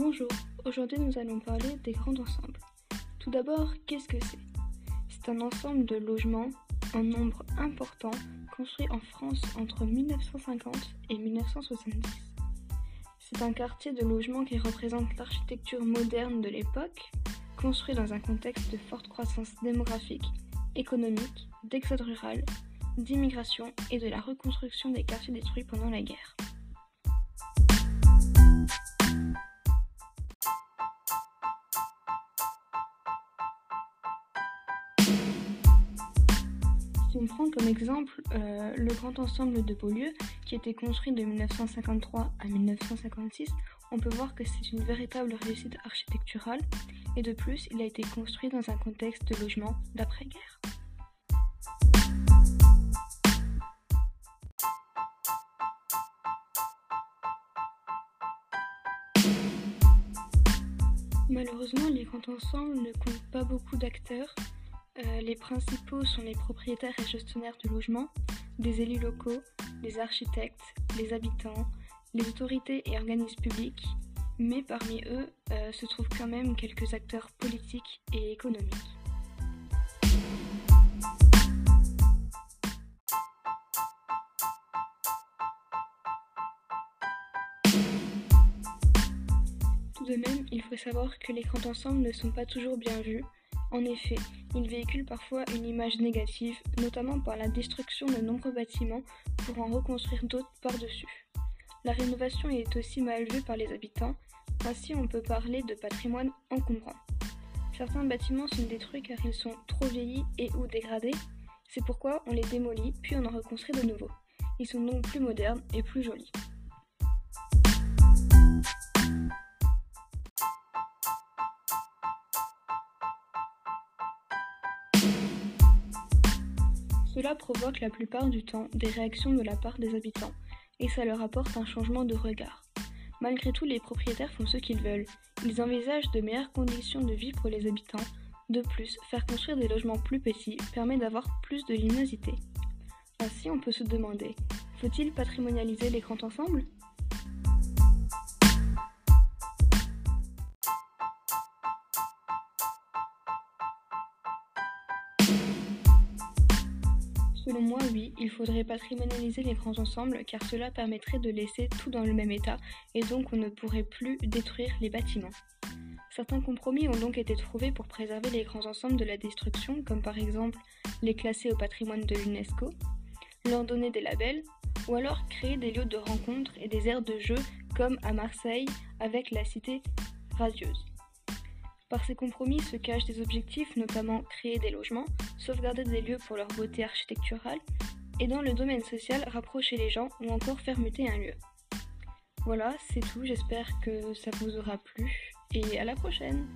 Bonjour, aujourd'hui nous allons parler des grands ensembles. Tout d'abord, qu'est-ce que c'est? C'est un ensemble de logements en nombre important construit en France entre 1950 et 1970. C'est un quartier de logement qui représente l'architecture moderne de l'époque, construit dans un contexte de forte croissance démographique, économique, d'exode rural, d'immigration et de la reconstruction des quartiers détruits pendant la guerre. On prend comme exemple euh, le grand ensemble de Beaulieu, qui a été construit de 1953 à 1956, on peut voir que c'est une véritable réussite architecturale. Et de plus, il a été construit dans un contexte de logement d'après-guerre. Malheureusement, les grands ensembles ne comptent pas beaucoup d'acteurs euh, les principaux sont les propriétaires et gestionnaires de logements, des élus locaux, les architectes, les habitants, les autorités et organismes publics, mais parmi eux euh, se trouvent quand même quelques acteurs politiques et économiques. Tout de même, il faut savoir que les grands ensembles ne sont pas toujours bien vus, en effet, il véhicule parfois une image négative, notamment par la destruction de nombreux bâtiments pour en reconstruire d'autres par-dessus. La rénovation est aussi mal vue par les habitants, ainsi on peut parler de patrimoine encombrant. Certains bâtiments sont détruits car ils sont trop vieillis et ou dégradés, c'est pourquoi on les démolit puis on en reconstruit de nouveau. Ils sont donc plus modernes et plus jolis. Cela provoque la plupart du temps des réactions de la part des habitants, et ça leur apporte un changement de regard. Malgré tout, les propriétaires font ce qu'ils veulent. Ils envisagent de meilleures conditions de vie pour les habitants. De plus, faire construire des logements plus petits permet d'avoir plus de luminosité. Ainsi, on peut se demander, faut-il patrimonialiser les grands ensembles Selon moi, oui, il faudrait patrimonialiser les grands ensembles car cela permettrait de laisser tout dans le même état et donc on ne pourrait plus détruire les bâtiments. Certains compromis ont donc été trouvés pour préserver les grands ensembles de la destruction, comme par exemple les classer au patrimoine de l'UNESCO, leur donner des labels, ou alors créer des lieux de rencontre et des aires de jeu comme à Marseille avec la cité radieuse. Par ces compromis se cachent des objectifs, notamment créer des logements, sauvegarder des lieux pour leur beauté architecturale, et dans le domaine social, rapprocher les gens ou encore faire muter un lieu. Voilà, c'est tout, j'espère que ça vous aura plu, et à la prochaine